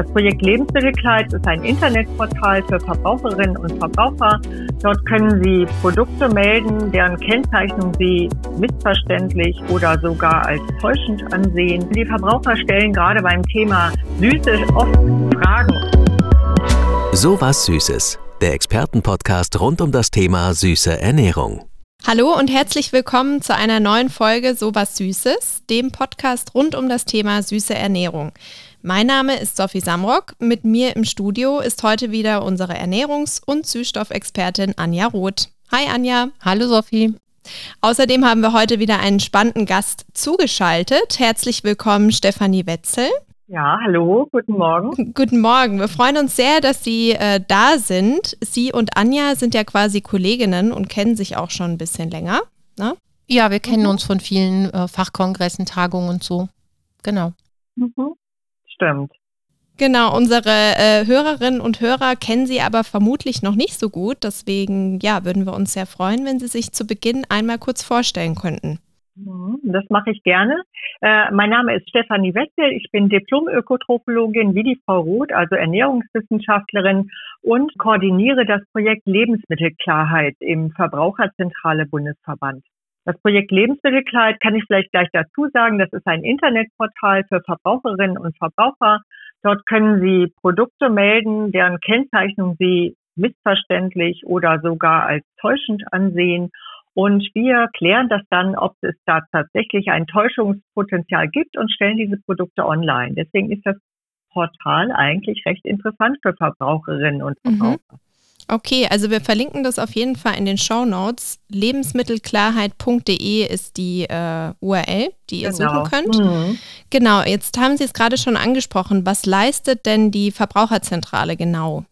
Das Projekt Lebensmittelkleid ist ein Internetportal für Verbraucherinnen und Verbraucher. Dort können Sie Produkte melden, deren Kennzeichnung Sie missverständlich oder sogar als täuschend ansehen. Die Verbraucher stellen gerade beim Thema Süße oft Fragen. So was Süßes, der Expertenpodcast rund um das Thema süße Ernährung. Hallo und herzlich willkommen zu einer neuen Folge So was Süßes, dem Podcast rund um das Thema süße Ernährung. Mein Name ist Sophie Samrock. Mit mir im Studio ist heute wieder unsere Ernährungs- und Süßstoffexpertin Anja Roth. Hi Anja. Hallo Sophie. Außerdem haben wir heute wieder einen spannenden Gast zugeschaltet. Herzlich willkommen Stefanie Wetzel. Ja, hallo, guten Morgen. Guten Morgen. Wir freuen uns sehr, dass Sie äh, da sind. Sie und Anja sind ja quasi Kolleginnen und kennen sich auch schon ein bisschen länger. Ne? Ja, wir kennen mhm. uns von vielen äh, Fachkongressen, Tagungen und so. Genau. Mhm stimmt. Genau, unsere äh, Hörerinnen und Hörer kennen Sie aber vermutlich noch nicht so gut. Deswegen, ja, würden wir uns sehr freuen, wenn Sie sich zu Beginn einmal kurz vorstellen könnten. Mhm, das mache ich gerne. Äh, mein Name ist Stefanie Wetzel. Ich bin Diplom-Ökotrophologin wie die Frau Roth, also Ernährungswissenschaftlerin und koordiniere das Projekt Lebensmittelklarheit im Verbraucherzentrale Bundesverband. Das Projekt Lebensmittelkleid kann ich vielleicht gleich dazu sagen. Das ist ein Internetportal für Verbraucherinnen und Verbraucher. Dort können Sie Produkte melden, deren Kennzeichnung Sie missverständlich oder sogar als täuschend ansehen. Und wir klären das dann, ob es da tatsächlich ein Täuschungspotenzial gibt und stellen diese Produkte online. Deswegen ist das Portal eigentlich recht interessant für Verbraucherinnen und mhm. Verbraucher. Mhm. Okay, also wir verlinken das auf jeden Fall in den Show Notes. Lebensmittelklarheit.de ist die äh, URL, die ihr genau. suchen könnt. Mhm. Genau, jetzt haben Sie es gerade schon angesprochen. Was leistet denn die Verbraucherzentrale genau?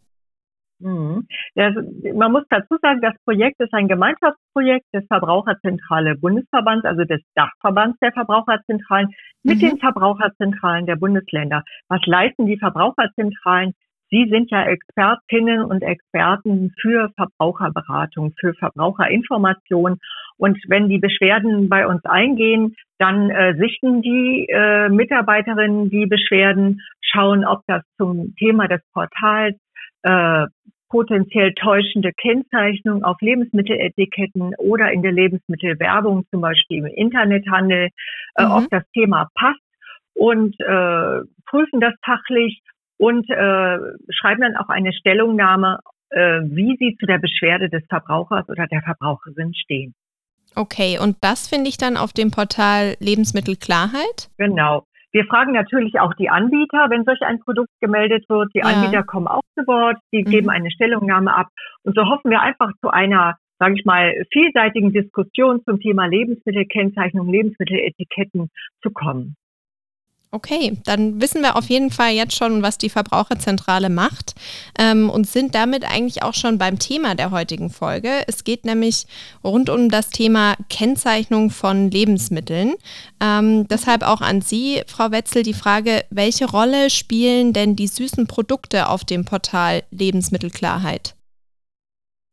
Mhm. Ja, man muss dazu sagen, das Projekt ist ein Gemeinschaftsprojekt des Verbraucherzentrale Bundesverbands, also des Dachverbands der Verbraucherzentralen, mit mhm. den Verbraucherzentralen der Bundesländer. Was leisten die Verbraucherzentralen? Sie sind ja Expertinnen und Experten für Verbraucherberatung, für Verbraucherinformation. Und wenn die Beschwerden bei uns eingehen, dann äh, sichten die äh, Mitarbeiterinnen die Beschwerden, schauen, ob das zum Thema des Portals äh, potenziell täuschende Kennzeichnung auf Lebensmitteletiketten oder in der Lebensmittelwerbung, zum Beispiel im Internethandel, äh, mhm. ob das Thema passt und äh, prüfen das fachlich und äh, schreiben dann auch eine Stellungnahme, äh, wie sie zu der Beschwerde des Verbrauchers oder der Verbraucherin stehen. Okay, und das finde ich dann auf dem Portal Lebensmittelklarheit? Genau. Wir fragen natürlich auch die Anbieter, wenn solch ein Produkt gemeldet wird. Die ja. Anbieter kommen auch zu Wort, die mhm. geben eine Stellungnahme ab. Und so hoffen wir einfach zu einer, sage ich mal, vielseitigen Diskussion zum Thema Lebensmittelkennzeichnung, Lebensmitteletiketten zu kommen. Okay, dann wissen wir auf jeden Fall jetzt schon, was die Verbraucherzentrale macht ähm, und sind damit eigentlich auch schon beim Thema der heutigen Folge. Es geht nämlich rund um das Thema Kennzeichnung von Lebensmitteln. Ähm, deshalb auch an Sie, Frau Wetzel, die Frage, welche Rolle spielen denn die süßen Produkte auf dem Portal Lebensmittelklarheit?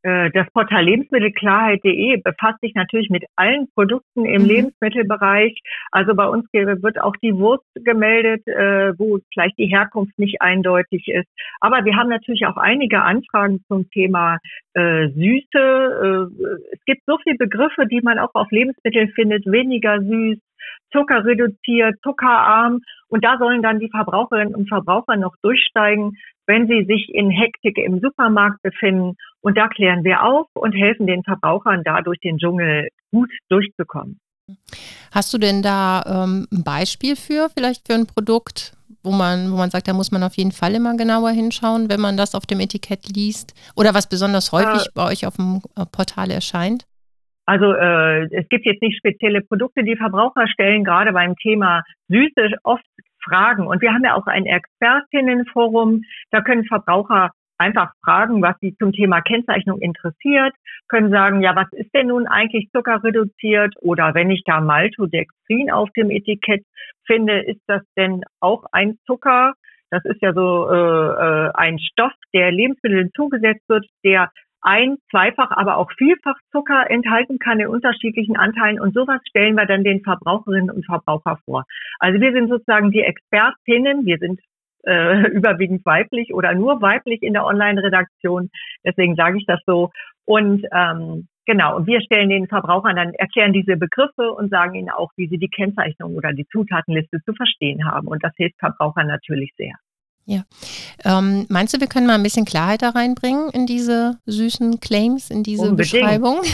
Äh, das Portal Lebensmittelklarheit.de befasst sich natürlich mit allen Produkten im mhm. Lebensmittelbereich. Also bei uns wird auch die Wurst gemeldet, äh, wo vielleicht die Herkunft nicht eindeutig ist. Aber wir haben natürlich auch einige Anfragen zum Thema äh, Süße. es gibt so viele Begriffe, die man auch auf Lebensmitteln findet. Weniger süß, zuckerreduziert, zuckerarm. Und da sollen dann die Verbraucherinnen und Verbraucher noch durchsteigen, wenn sie sich in Hektik im Supermarkt befinden. Und da klären wir auf und helfen den Verbrauchern da durch den Dschungel gut durchzukommen. Hast du denn da ähm, ein Beispiel für, vielleicht für ein Produkt, wo man, wo man sagt, da muss man auf jeden Fall immer genauer hinschauen, wenn man das auf dem Etikett liest? Oder was besonders häufig äh, bei euch auf dem äh, Portal erscheint? Also äh, es gibt jetzt nicht spezielle Produkte, die Verbraucher stellen gerade beim Thema Süße oft Fragen. Und wir haben ja auch ein Expertinnenforum. Da können Verbraucher einfach fragen, was sie zum Thema Kennzeichnung interessiert, können sagen, ja, was ist denn nun eigentlich zuckerreduziert? Oder wenn ich da Maltodextrin auf dem Etikett finde, ist das denn auch ein Zucker? Das ist ja so äh, äh ein Stoff, der Lebensmitteln zugesetzt wird, der ein, zweifach, aber auch vielfach Zucker enthalten kann in unterschiedlichen Anteilen. Und sowas stellen wir dann den Verbraucherinnen und Verbraucher vor. Also wir sind sozusagen die Expertinnen, wir sind äh, überwiegend weiblich oder nur weiblich in der Online-Redaktion. Deswegen sage ich das so. Und ähm, genau, und wir stellen den Verbrauchern dann, erklären diese Begriffe und sagen ihnen auch, wie sie die Kennzeichnung oder die Zutatenliste zu verstehen haben. Und das hilft Verbrauchern natürlich sehr. Ja. Ähm, meinst du, wir können mal ein bisschen Klarheit da reinbringen in diese süßen Claims, in diese Unbedingt. Beschreibung?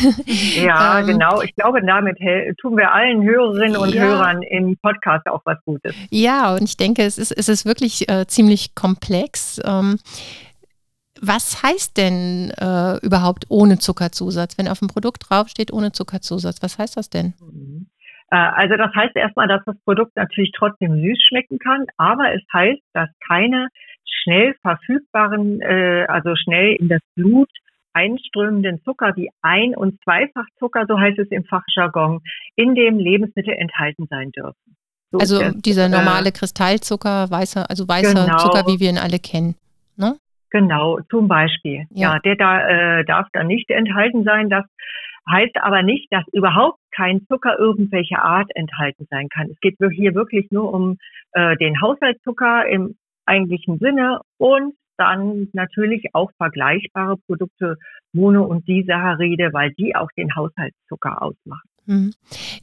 Ja, ähm, genau. Ich glaube, damit tun wir allen Hörerinnen und ja. Hörern im Podcast auch was Gutes. Ja, und ich denke, es ist, es ist wirklich äh, ziemlich komplex. Ähm, was heißt denn äh, überhaupt ohne Zuckerzusatz? Wenn auf dem Produkt draufsteht ohne Zuckerzusatz, was heißt das denn? Äh, also das heißt erstmal, dass das Produkt natürlich trotzdem süß schmecken kann, aber es heißt, dass keine schnell verfügbaren, äh, also schnell in das Blut einströmenden Zucker wie Ein- und Zweifachzucker, so heißt es im Fachjargon, in dem Lebensmittel enthalten sein dürfen. So also es, dieser äh, normale äh, Kristallzucker, weißer, also weißer genau, Zucker, wie wir ihn alle kennen. Ne? Genau, zum Beispiel. Ja, ja der da, äh, darf da nicht enthalten sein. Das heißt aber nicht, dass überhaupt kein Zucker irgendwelcher Art enthalten sein kann. Es geht hier wirklich nur um äh, den Haushaltszucker im eigentlichen Sinne und dann natürlich auch vergleichbare Produkte, Mono- und Disaccharide, weil die auch den Haushaltszucker ausmachen. Mhm.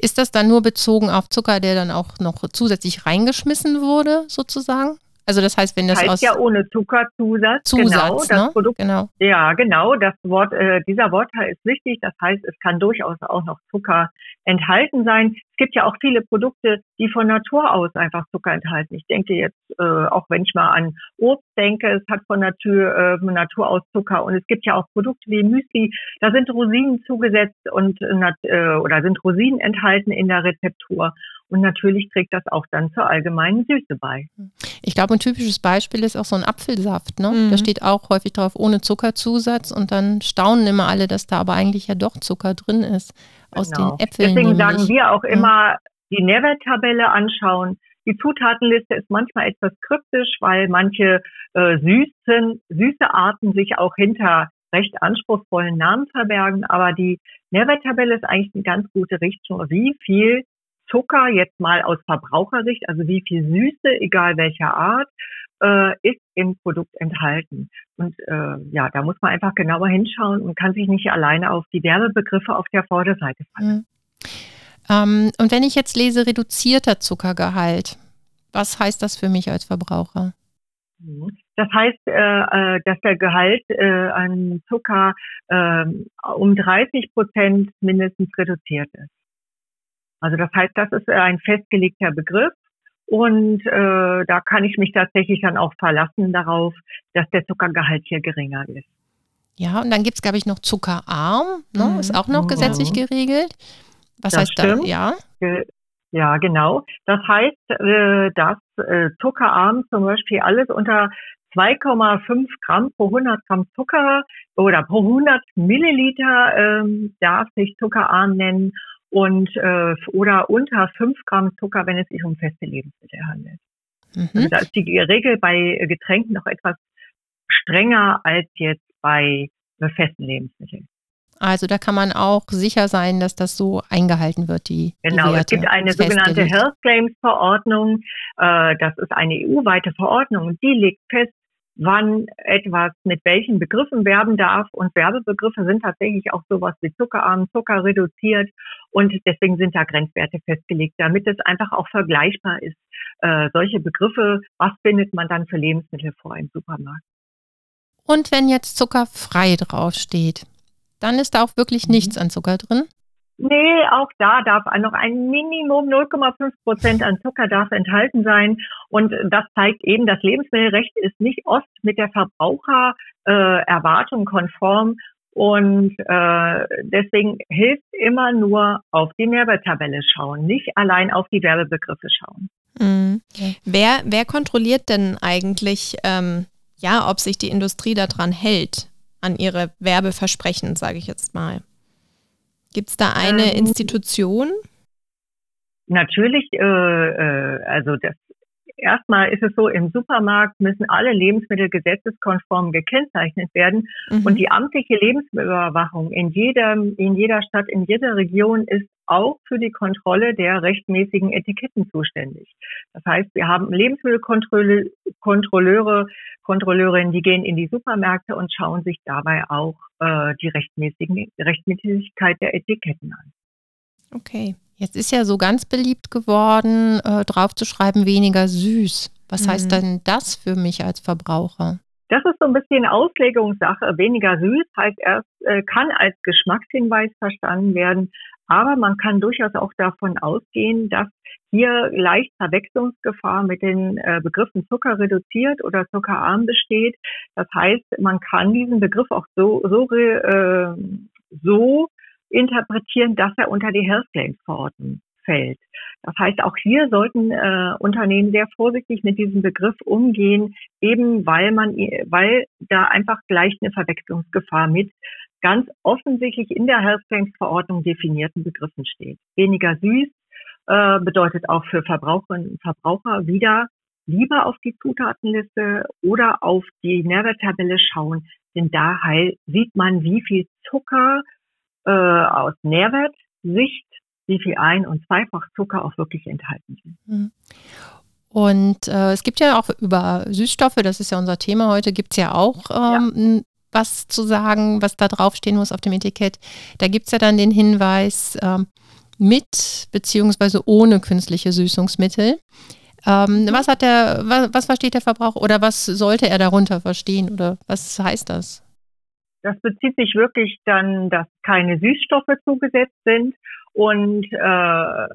Ist das dann nur bezogen auf Zucker, der dann auch noch zusätzlich reingeschmissen wurde, sozusagen? Also das heißt, wenn das heißt aus ja ohne Zuckerzusatz. Zusatz, genau, das ne? Produkt. Genau. Ja, genau. Das Wort, äh, dieser Wortteil ist wichtig. Das heißt, es kann durchaus auch noch Zucker enthalten sein. Es gibt ja auch viele Produkte, die von Natur aus einfach Zucker enthalten. Ich denke jetzt, äh, auch wenn ich mal an Obst denke, es hat von Natur, äh, von Natur aus Zucker. Und es gibt ja auch Produkte wie Müsli, da sind Rosinen zugesetzt und äh, oder sind Rosinen enthalten in der Rezeptur. Und natürlich trägt das auch dann zur allgemeinen Süße bei. Ich glaube, ein typisches Beispiel ist auch so ein Apfelsaft. Ne? Mhm. Da steht auch häufig drauf ohne Zuckerzusatz und dann staunen immer alle, dass da aber eigentlich ja doch Zucker drin ist aus genau. den Äpfeln. Deswegen nämlich. sagen wir auch immer, die Nährwerttabelle anschauen. Die Zutatenliste ist manchmal etwas kryptisch, weil manche äh, süßen, süße Arten sich auch hinter recht anspruchsvollen Namen verbergen. Aber die Nährwerttabelle ist eigentlich eine ganz gute Richtung, wie viel Zucker jetzt mal aus Verbrauchersicht, also wie viel Süße, egal welcher Art, äh, ist im Produkt enthalten. Und äh, ja, da muss man einfach genauer hinschauen und kann sich nicht alleine auf die Werbebegriffe auf der Vorderseite fallen. Mhm. Ähm, und wenn ich jetzt lese reduzierter Zuckergehalt, was heißt das für mich als Verbraucher? Mhm. Das heißt, äh, äh, dass der Gehalt äh, an Zucker äh, um 30 Prozent mindestens reduziert ist. Also das heißt, das ist ein festgelegter Begriff und äh, da kann ich mich tatsächlich dann auch verlassen darauf, dass der Zuckergehalt hier geringer ist. Ja, und dann gibt es, glaube ich, noch zuckerarm, ne? Mhm. ist auch noch mhm. gesetzlich geregelt. Was das heißt stimmt. das? Ja. Ja, genau. Das heißt, äh, dass äh, zuckerarm zum Beispiel alles unter 2,5 Gramm pro 100 Gramm Zucker oder pro 100 Milliliter ähm, darf sich zuckerarm nennen und äh, oder unter 5 Gramm Zucker, wenn es sich um feste Lebensmittel handelt. Mhm. Also da ist die Regel bei Getränken noch etwas strenger als jetzt bei festen Lebensmitteln. Also da kann man auch sicher sein, dass das so eingehalten wird, die Genau, die es gibt eine sogenannte Health Claims Verordnung. Äh, das ist eine EU-weite Verordnung und die legt fest, wann etwas mit welchen Begriffen werben darf. Und Werbebegriffe sind tatsächlich auch sowas wie zuckerarm, Zucker reduziert. Und deswegen sind da Grenzwerte festgelegt, damit es einfach auch vergleichbar ist. Äh, solche Begriffe, was findet man dann für Lebensmittel vor im Supermarkt? Und wenn jetzt zuckerfrei draufsteht, dann ist da auch wirklich mhm. nichts an Zucker drin? Nee, auch da darf noch ein Minimum 0,5 Prozent an Zucker darf enthalten sein. Und das zeigt eben, das Lebensmittelrecht ist nicht oft mit der Verbrauchererwartung äh, konform. Und äh, deswegen hilft immer nur auf die Nährwerttabelle schauen, nicht allein auf die Werbebegriffe schauen. Mhm. Wer, wer kontrolliert denn eigentlich, ähm, ja, ob sich die Industrie daran hält, an ihre Werbeversprechen, sage ich jetzt mal? Gibt es da eine ähm, Institution? Natürlich, äh, äh, also das erstmal ist es so, im Supermarkt müssen alle Lebensmittel gesetzeskonform gekennzeichnet werden. Mhm. Und die amtliche Lebensmittelüberwachung in jeder, in jeder Stadt, in jeder Region ist auch für die Kontrolle der rechtmäßigen Etiketten zuständig. Das heißt, wir haben Lebensmittelkontrolleure, Kontrolleurinnen, die gehen in die Supermärkte und schauen sich dabei auch äh, die rechtmäßigen, Rechtmäßigkeit der Etiketten an. Okay. Jetzt ist ja so ganz beliebt geworden, äh, draufzuschreiben, weniger süß. Was mhm. heißt denn das für mich als Verbraucher? Das ist so ein bisschen Auslegungssache. Weniger süß heißt erst, äh, kann als Geschmackshinweis verstanden werden. Aber man kann durchaus auch davon ausgehen, dass hier leicht Verwechslungsgefahr mit den äh, Begriffen Zucker reduziert oder zuckerarm besteht. Das heißt, man kann diesen Begriff auch so, so, äh, so interpretieren, dass er unter die Health Claims Verordnung fällt. Das heißt, auch hier sollten äh, Unternehmen sehr vorsichtig mit diesem Begriff umgehen, eben weil man, weil da einfach gleich eine Verwechslungsgefahr mit ganz offensichtlich in der Health Claims Verordnung definierten Begriffen steht. Weniger süß äh, bedeutet auch für Verbraucherinnen und Verbraucher wieder lieber auf die Zutatenliste oder auf die Nährwerttabelle schauen, denn da sieht man, wie viel Zucker äh, aus Nährwertsicht wie viel Ein- und Zweifachzucker auch wirklich enthalten sind. Mhm. Und äh, es gibt ja auch über Süßstoffe, das ist ja unser Thema heute, gibt es ja auch ähm. Was zu sagen, was da draufstehen muss auf dem Etikett. Da gibt es ja dann den Hinweis ähm, mit beziehungsweise ohne künstliche Süßungsmittel. Ähm, mhm. was hat der, was, was versteht der Verbraucher oder was sollte er darunter verstehen oder was heißt das? Das bezieht sich wirklich dann, dass keine Süßstoffe zugesetzt sind und äh,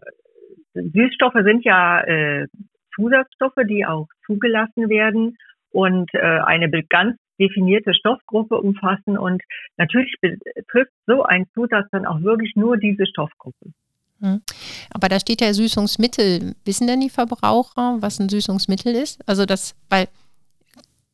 Süßstoffe sind ja äh, Zusatzstoffe, die auch zugelassen werden und äh, eine ganz definierte Stoffgruppe umfassen. Und natürlich betrifft so ein Zusatz dann auch wirklich nur diese Stoffgruppe. Hm. Aber da steht ja Süßungsmittel. Wissen denn die Verbraucher, was ein Süßungsmittel ist? Also das, weil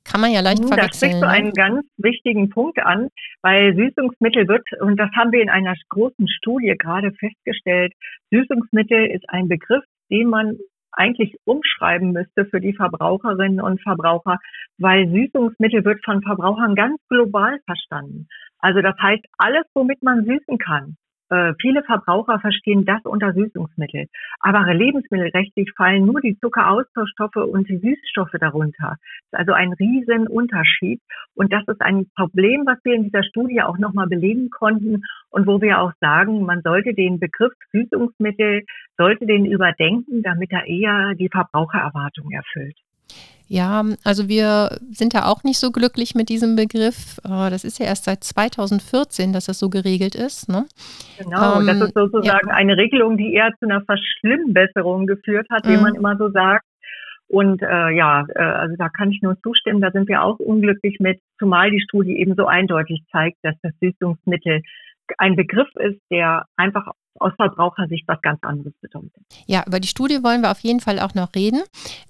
kann man ja leicht verwechseln. Da sprichst du ne? einen ganz wichtigen Punkt an, weil Süßungsmittel wird, und das haben wir in einer großen Studie gerade festgestellt, Süßungsmittel ist ein Begriff, den man eigentlich umschreiben müsste für die Verbraucherinnen und Verbraucher, weil Süßungsmittel wird von Verbrauchern ganz global verstanden. Also das heißt, alles, womit man süßen kann, äh, viele Verbraucher verstehen das unter Süßungsmittel. Aber lebensmittelrechtlich fallen nur die Zuckeraustauschstoffe und die Süßstoffe darunter. Das ist also ein riesen Unterschied. Und das ist ein Problem, was wir in dieser Studie auch nochmal belegen konnten und wo wir auch sagen, man sollte den Begriff Süßungsmittel, sollte den überdenken, damit er eher die Verbrauchererwartung erfüllt. Ja, also wir sind da auch nicht so glücklich mit diesem Begriff. Äh, das ist ja erst seit 2014, dass das so geregelt ist. Ne? Genau, ähm, das ist sozusagen ja. eine Regelung, die eher zu einer Verschlimmbesserung geführt hat, mhm. wie man immer so sagt. Und äh, ja, äh, also da kann ich nur zustimmen, da sind wir auch unglücklich mit, zumal die Studie eben so eindeutig zeigt, dass das Süßungsmittel ein Begriff ist, der einfach aus Verbrauchersicht was ganz anderes bedeutet. Ja, über die Studie wollen wir auf jeden Fall auch noch reden.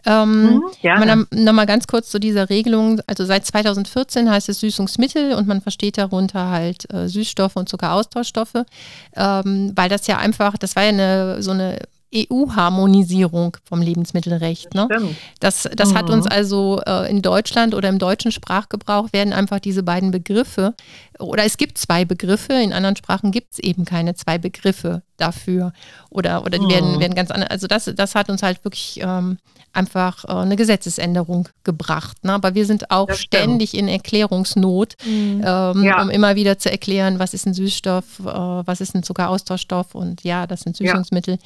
Ähm, mhm, Nochmal ganz kurz zu dieser Regelung. Also seit 2014 heißt es Süßungsmittel und man versteht darunter halt äh, Süßstoffe und Zuckeraustauschstoffe, ähm, weil das ja einfach, das war ja eine, so eine EU-Harmonisierung vom Lebensmittelrecht. Ne? Das, das mhm. hat uns mhm. also äh, in Deutschland oder im deutschen Sprachgebrauch werden einfach diese beiden Begriffe, oder es gibt zwei Begriffe, in anderen Sprachen gibt es eben keine zwei Begriffe dafür. Oder, oder die mhm. werden, werden ganz anders. Also das, das hat uns halt wirklich ähm, einfach äh, eine Gesetzesänderung gebracht. Ne? Aber wir sind auch ständig in Erklärungsnot, mhm. ähm, ja. um immer wieder zu erklären, was ist ein Süßstoff, äh, was ist ein Zuckeraustauschstoff und ja, das sind Süßungsmittel.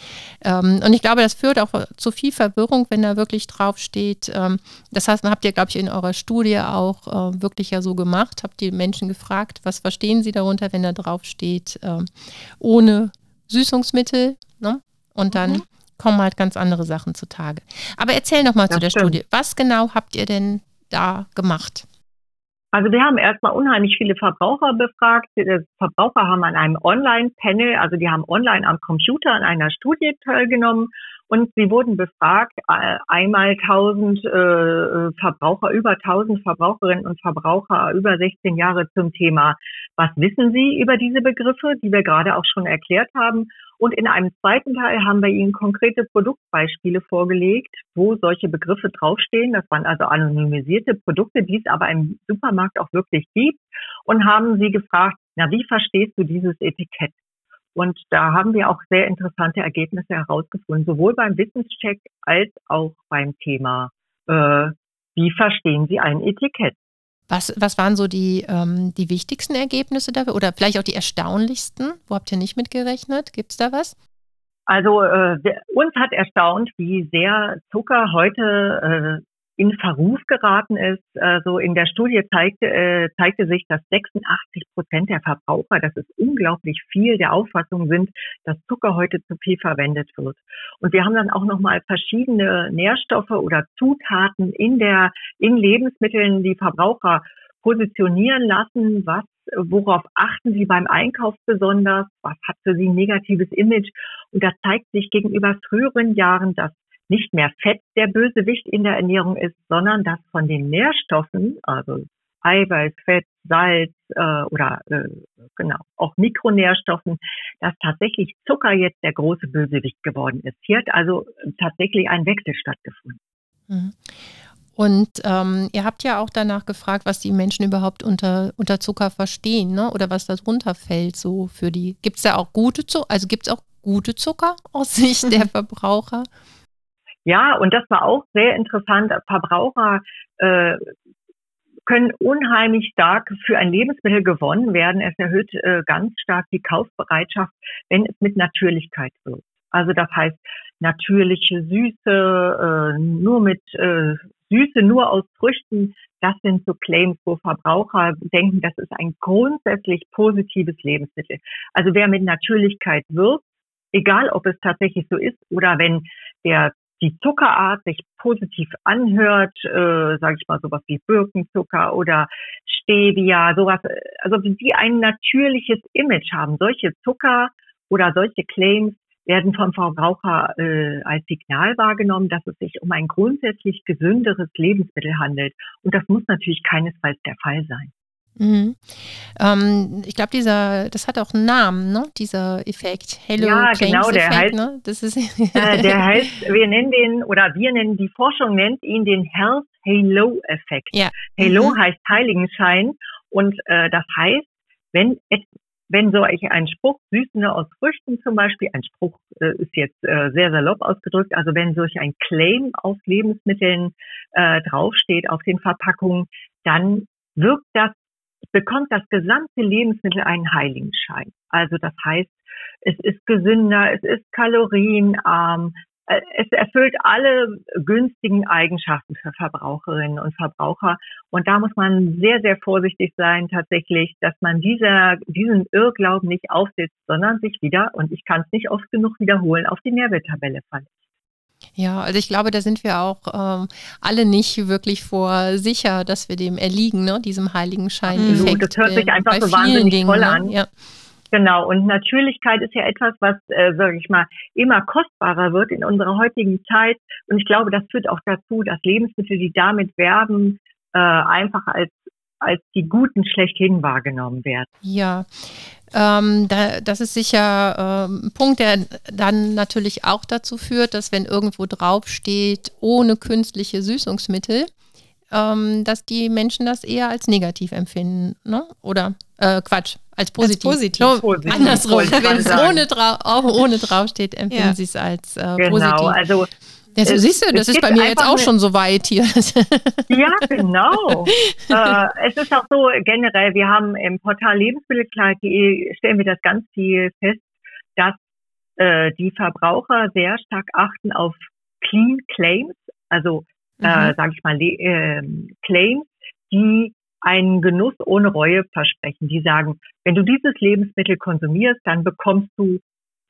Ja. Ähm, und ich glaube, das führt auch zu viel Verwirrung, wenn da wirklich draufsteht. Ähm, das heißt, habt ihr, glaube ich, in eurer Studie auch äh, wirklich ja so gemacht, habt die Menschen gefragt, was verstehen sie darunter, wenn da draufsteht, ähm, ohne Süßungsmittel. Ne? Und dann mhm kommen halt ganz andere Sachen zutage. Aber erzähl noch mal zu der stimmt. Studie. Was genau habt ihr denn da gemacht? Also wir haben erstmal unheimlich viele Verbraucher befragt. Die Verbraucher haben an einem Online-Panel, also die haben online am Computer an einer Studie teilgenommen und sie wurden befragt, äh, einmal 1000 äh, Verbraucher, über 1000 Verbraucherinnen und Verbraucher über 16 Jahre zum Thema, was wissen Sie über diese Begriffe, die wir gerade auch schon erklärt haben. Und in einem zweiten Teil haben wir Ihnen konkrete Produktbeispiele vorgelegt, wo solche Begriffe draufstehen. Das waren also anonymisierte Produkte, die es aber im Supermarkt auch wirklich gibt. Und haben Sie gefragt, na, wie verstehst du dieses Etikett? Und da haben wir auch sehr interessante Ergebnisse herausgefunden, sowohl beim Wissenscheck als auch beim Thema, äh, wie verstehen Sie ein Etikett? Was, was waren so die, ähm, die wichtigsten Ergebnisse dafür oder vielleicht auch die erstaunlichsten? Wo habt ihr nicht mitgerechnet? Gibt es da was? Also äh, uns hat erstaunt, wie sehr Zucker heute äh, in Verruf geraten ist. Also in der Studie zeigte, äh, zeigte sich, dass 86 Prozent der Verbraucher, das ist unglaublich viel, der Auffassung sind, dass Zucker heute zu viel verwendet wird. Und wir haben dann auch nochmal verschiedene Nährstoffe oder Zutaten in der, in Lebensmitteln die Verbraucher positionieren lassen, was worauf achten Sie beim Einkauf besonders? Was hat für Sie ein negatives Image? Und da zeigt sich gegenüber früheren Jahren, dass nicht mehr Fett der Bösewicht in der Ernährung ist, sondern dass von den Nährstoffen, also Eiweiß, Fett, Salz äh, oder äh, genau auch Mikronährstoffen, dass tatsächlich Zucker jetzt der große Bösewicht geworden ist. Hier hat also tatsächlich ein Wechsel stattgefunden. Mhm. Und ähm, ihr habt ja auch danach gefragt, was die Menschen überhaupt unter, unter Zucker verstehen, ne? Oder was darunter fällt so für die. Gibt es da auch gute Zucker? Also gibt es auch gute Zucker aus Sicht der Verbraucher? Ja, und das war auch sehr interessant. Verbraucher äh, können unheimlich stark für ein Lebensmittel gewonnen werden. Es erhöht äh, ganz stark die Kaufbereitschaft, wenn es mit Natürlichkeit wird. Also das heißt natürliche Süße, äh, nur mit äh, Süße, nur aus Früchten. Das sind so Claims, wo Verbraucher denken, das ist ein grundsätzlich positives Lebensmittel. Also wer mit Natürlichkeit wirkt, egal ob es tatsächlich so ist oder wenn der die Zuckerart sich positiv anhört, äh, sage ich mal sowas wie Birkenzucker oder Stevia, sowas, also die ein natürliches Image haben. Solche Zucker oder solche Claims werden vom Verbraucher äh, als Signal wahrgenommen, dass es sich um ein grundsätzlich gesünderes Lebensmittel handelt. Und das muss natürlich keinesfalls der Fall sein. Mhm. Ähm, ich glaube, dieser, das hat auch einen Namen, ne? Dieser Effekt. Hello ja, genau, der Effekt, heißt, ne? das ist äh, der heißt, wir nennen den oder wir nennen die Forschung nennt ihn den Health Halo Effekt. Ja. Halo mhm. heißt Heiligenschein und äh, das heißt, wenn wenn so ein Spruch Süßende aus Früchten zum Beispiel, ein Spruch äh, ist jetzt äh, sehr salopp ausgedrückt, also wenn solch ein Claim auf Lebensmitteln äh, draufsteht, auf den Verpackungen, dann wirkt das bekommt das gesamte Lebensmittel einen Heiligenschein. Also das heißt, es ist gesünder, es ist kalorienarm, äh, es erfüllt alle günstigen Eigenschaften für Verbraucherinnen und Verbraucher. Und da muss man sehr, sehr vorsichtig sein, tatsächlich, dass man dieser, diesen Irrglauben nicht aufsetzt, sondern sich wieder, und ich kann es nicht oft genug wiederholen, auf die Nährwerttabelle verlässt. Ja, also ich glaube, da sind wir auch ähm, alle nicht wirklich vor sicher, dass wir dem erliegen, ne? diesem heiligen Schein. Absolut, das hört sich einfach so wahnsinnig Dingen, toll ne? an. Ja. Genau, und Natürlichkeit ist ja etwas, was, äh, sage ich mal, immer kostbarer wird in unserer heutigen Zeit. Und ich glaube, das führt auch dazu, dass Lebensmittel, die damit werben, äh, einfach als als die Guten schlechthin wahrgenommen werden. Ja, ähm, da, das ist sicher ähm, ein Punkt, der dann natürlich auch dazu führt, dass wenn irgendwo draufsteht, ohne künstliche Süßungsmittel, ähm, dass die Menschen das eher als negativ empfinden, ne? Oder äh, Quatsch, als positiv. Als positiv. So, positiv. Andersrum, wenn es ohne, drau auch ohne draufsteht, empfinden ja. sie es als äh, genau, positiv. Genau, also ja, so siehst du, das ist bei mir jetzt auch schon so weit hier. Ja, genau. äh, es ist auch so generell, wir haben im Portal Lebensmittelklarheit.de stellen wir das ganz viel fest, dass äh, die Verbraucher sehr stark achten auf Clean Claims, also äh, mhm. äh, sage ich mal äh, Claims, die einen Genuss ohne Reue versprechen. Die sagen, wenn du dieses Lebensmittel konsumierst, dann bekommst du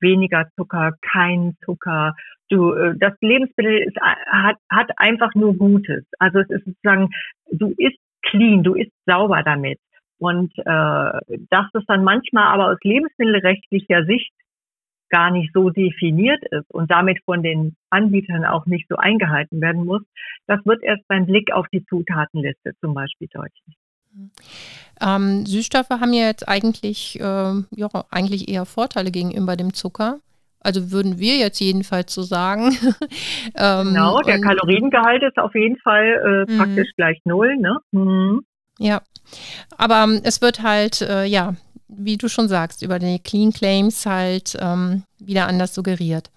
weniger Zucker, keinen Zucker. Du, äh, das Lebensmittel ist, hat, hat einfach nur Gutes. Also es ist sozusagen, du isst clean, du isst sauber damit. Und äh, dass das dann manchmal aber aus lebensmittelrechtlicher Sicht gar nicht so definiert ist und damit von den Anbietern auch nicht so eingehalten werden muss, das wird erst beim Blick auf die Zutatenliste zum Beispiel deutlich. Ähm, Süßstoffe haben ja jetzt eigentlich, äh, ja, eigentlich eher Vorteile gegenüber dem Zucker. Also würden wir jetzt jedenfalls so sagen. ähm, genau, der Kaloriengehalt ist auf jeden Fall äh, mhm. praktisch gleich null. Ne? Mhm. Ja, aber ähm, es wird halt, äh, ja, wie du schon sagst, über die Clean Claims halt ähm, wieder anders suggeriert.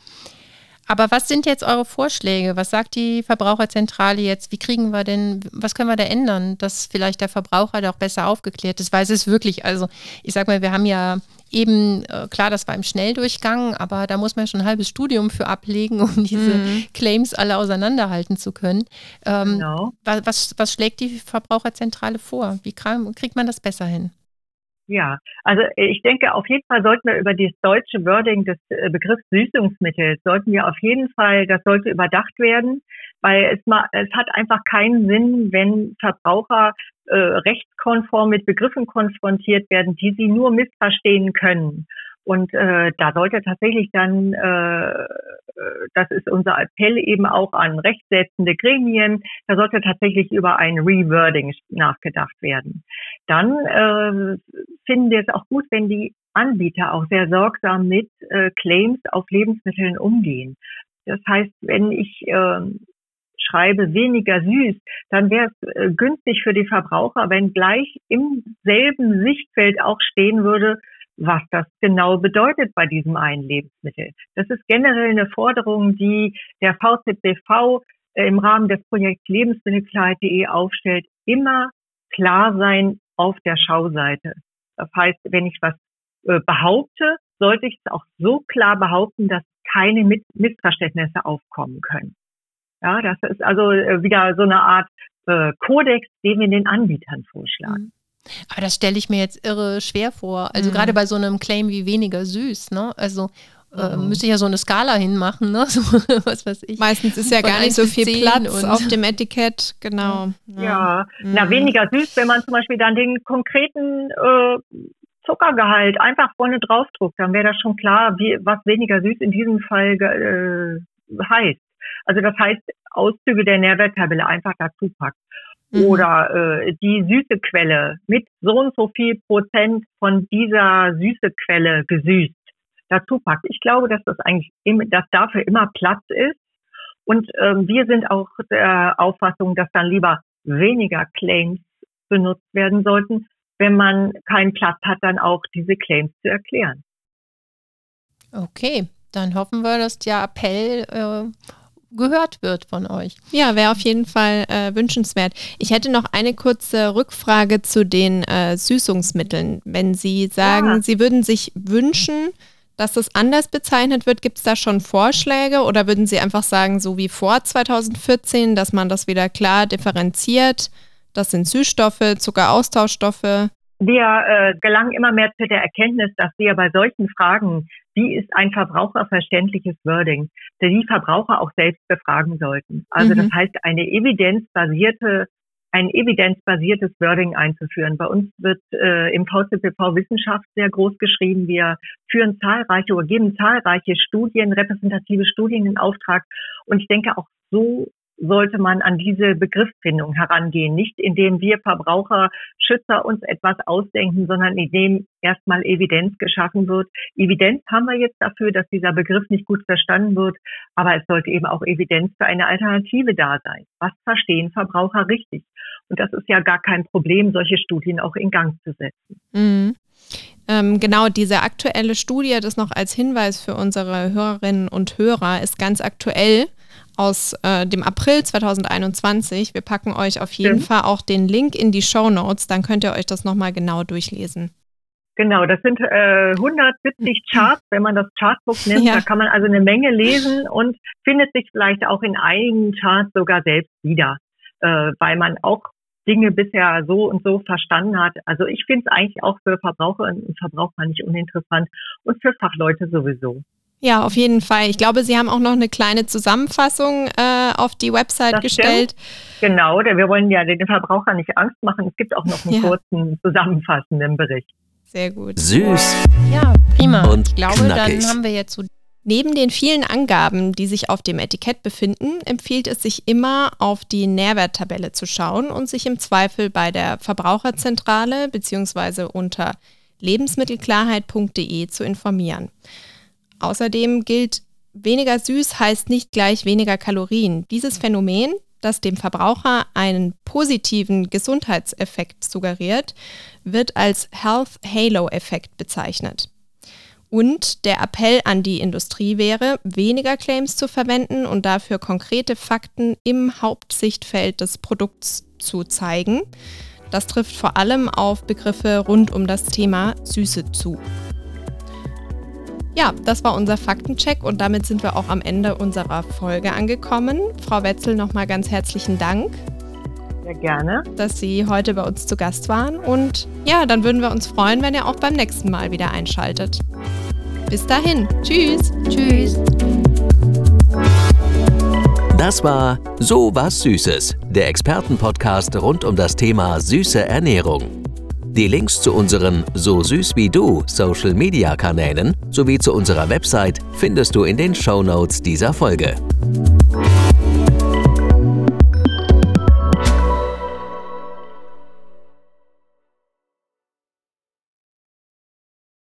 Aber was sind jetzt eure Vorschläge? Was sagt die Verbraucherzentrale jetzt? Wie kriegen wir denn, was können wir da ändern, dass vielleicht der Verbraucher da auch besser aufgeklärt ist? Weil es ist wirklich, also ich sag mal, wir haben ja eben, äh, klar, das war im Schnelldurchgang, aber da muss man schon ein halbes Studium für ablegen, um diese mhm. Claims alle auseinanderhalten zu können. Ähm, genau. was, was schlägt die Verbraucherzentrale vor? Wie kriegt man das besser hin? Ja, also ich denke, auf jeden Fall sollten wir über das deutsche Wording des äh, Begriffs Süßungsmittel, sollten wir auf jeden Fall, das sollte überdacht werden, weil es, es hat einfach keinen Sinn, wenn Verbraucher äh, rechtskonform mit Begriffen konfrontiert werden, die sie nur missverstehen können. Und äh, da sollte tatsächlich dann, äh, das ist unser Appell eben auch an rechtssetzende Gremien, da sollte tatsächlich über ein Rewording nachgedacht werden. Dann äh, finden wir es auch gut, wenn die Anbieter auch sehr sorgsam mit äh, Claims auf Lebensmitteln umgehen. Das heißt, wenn ich äh, schreibe weniger süß, dann wäre es äh, günstig für die Verbraucher, wenn gleich im selben Sichtfeld auch stehen würde, was das genau bedeutet bei diesem einen Lebensmittel. Das ist generell eine Forderung, die der VZBV äh, im Rahmen des Projekts Lebensmittelklarheit.de aufstellt. Immer klar sein auf der Schauseite. Das heißt, wenn ich was äh, behaupte, sollte ich es auch so klar behaupten, dass keine Missverständnisse aufkommen können. Ja, das ist also äh, wieder so eine Art Kodex, den wir den Anbietern vorschlagen. Mhm. Aber das stelle ich mir jetzt irre schwer vor. Also mhm. gerade bei so einem Claim wie weniger süß, ne? Also äh, mhm. müsste ich ja so eine Skala hinmachen, ne? So, was weiß ich. Meistens ist ja gar nicht so viel Platz auf dem Etikett, genau. Ja, ja. Mhm. na weniger süß, wenn man zum Beispiel dann den konkreten äh, Zuckergehalt einfach vorne draufdruckt, dann wäre das schon klar, wie, was weniger süß in diesem Fall äh, heißt. Also das heißt, Auszüge der Nährwerttabelle einfach dazu packt. Mhm. Oder äh, die süße Quelle mit so und so viel Prozent von dieser süße Quelle gesüßt dazu packt. Ich glaube, dass das eigentlich, dass dafür immer Platz ist. Und ähm, wir sind auch der Auffassung, dass dann lieber weniger Claims benutzt werden sollten, wenn man keinen Platz hat, dann auch diese Claims zu erklären. Okay, dann hoffen wir, dass der Appell äh, gehört wird von euch. Ja, wäre auf jeden Fall äh, wünschenswert. Ich hätte noch eine kurze Rückfrage zu den äh, Süßungsmitteln. Wenn Sie sagen, ja. Sie würden sich wünschen, dass das anders bezeichnet wird, gibt es da schon Vorschläge oder würden Sie einfach sagen, so wie vor 2014, dass man das wieder klar differenziert? Das sind Süßstoffe, Zuckeraustauschstoffe. Wir äh, gelangen immer mehr zu der Erkenntnis, dass wir bei solchen Fragen, wie ist ein verbraucherverständliches Wording, die Verbraucher auch selbst befragen sollten. Also mhm. das heißt, eine evidenzbasierte ein evidenzbasiertes Wording einzuführen. Bei uns wird äh, im VCPV Wissenschaft sehr groß geschrieben. Wir führen zahlreiche oder geben zahlreiche Studien, repräsentative Studien in Auftrag. Und ich denke, auch so sollte man an diese Begriffsfindung herangehen. Nicht indem wir Verbraucherschützer uns etwas ausdenken, sondern indem erstmal Evidenz geschaffen wird. Evidenz haben wir jetzt dafür, dass dieser Begriff nicht gut verstanden wird, aber es sollte eben auch Evidenz für eine Alternative da sein. Was verstehen Verbraucher richtig? Und das ist ja gar kein Problem, solche Studien auch in Gang zu setzen. Mhm. Ähm, genau, diese aktuelle Studie, das noch als Hinweis für unsere Hörerinnen und Hörer, ist ganz aktuell aus äh, dem April 2021. Wir packen euch auf jeden Stimmt. Fall auch den Link in die Show Notes, dann könnt ihr euch das nochmal genau durchlesen. Genau, das sind äh, 170 Charts, wenn man das Chartbook nimmt. Ja. Da kann man also eine Menge lesen und findet sich vielleicht auch in einigen Charts sogar selbst wieder, äh, weil man auch Dinge bisher so und so verstanden hat. Also ich finde es eigentlich auch für Verbraucherinnen und Verbraucher nicht uninteressant und für Fachleute sowieso. Ja, auf jeden Fall. Ich glaube, Sie haben auch noch eine kleine Zusammenfassung äh, auf die Website das gestellt. Stimmt. Genau, wir wollen ja den Verbraucher nicht Angst machen. Es gibt auch noch einen ja. kurzen zusammenfassenden Bericht. Sehr gut. Süß. Ja, prima. Und ich glaube, knackig. dann haben wir jetzt so Neben den vielen Angaben, die sich auf dem Etikett befinden, empfiehlt es sich immer, auf die Nährwerttabelle zu schauen und sich im Zweifel bei der Verbraucherzentrale bzw. unter lebensmittelklarheit.de zu informieren. Außerdem gilt, weniger süß heißt nicht gleich weniger Kalorien. Dieses Phänomen, das dem Verbraucher einen positiven Gesundheitseffekt suggeriert, wird als Health Halo-Effekt bezeichnet. Und der Appell an die Industrie wäre, weniger Claims zu verwenden und dafür konkrete Fakten im Hauptsichtfeld des Produkts zu zeigen. Das trifft vor allem auf Begriffe rund um das Thema Süße zu. Ja, das war unser Faktencheck und damit sind wir auch am Ende unserer Folge angekommen. Frau Wetzel, nochmal ganz herzlichen Dank. Sehr gerne. Dass Sie heute bei uns zu Gast waren. Und ja, dann würden wir uns freuen, wenn ihr auch beim nächsten Mal wieder einschaltet. Bis dahin. Tschüss. Tschüss. Das war So was Süßes, der Expertenpodcast rund um das Thema süße Ernährung. Die Links zu unseren So süß wie du Social Media Kanälen sowie zu unserer Website findest du in den Show Notes dieser Folge.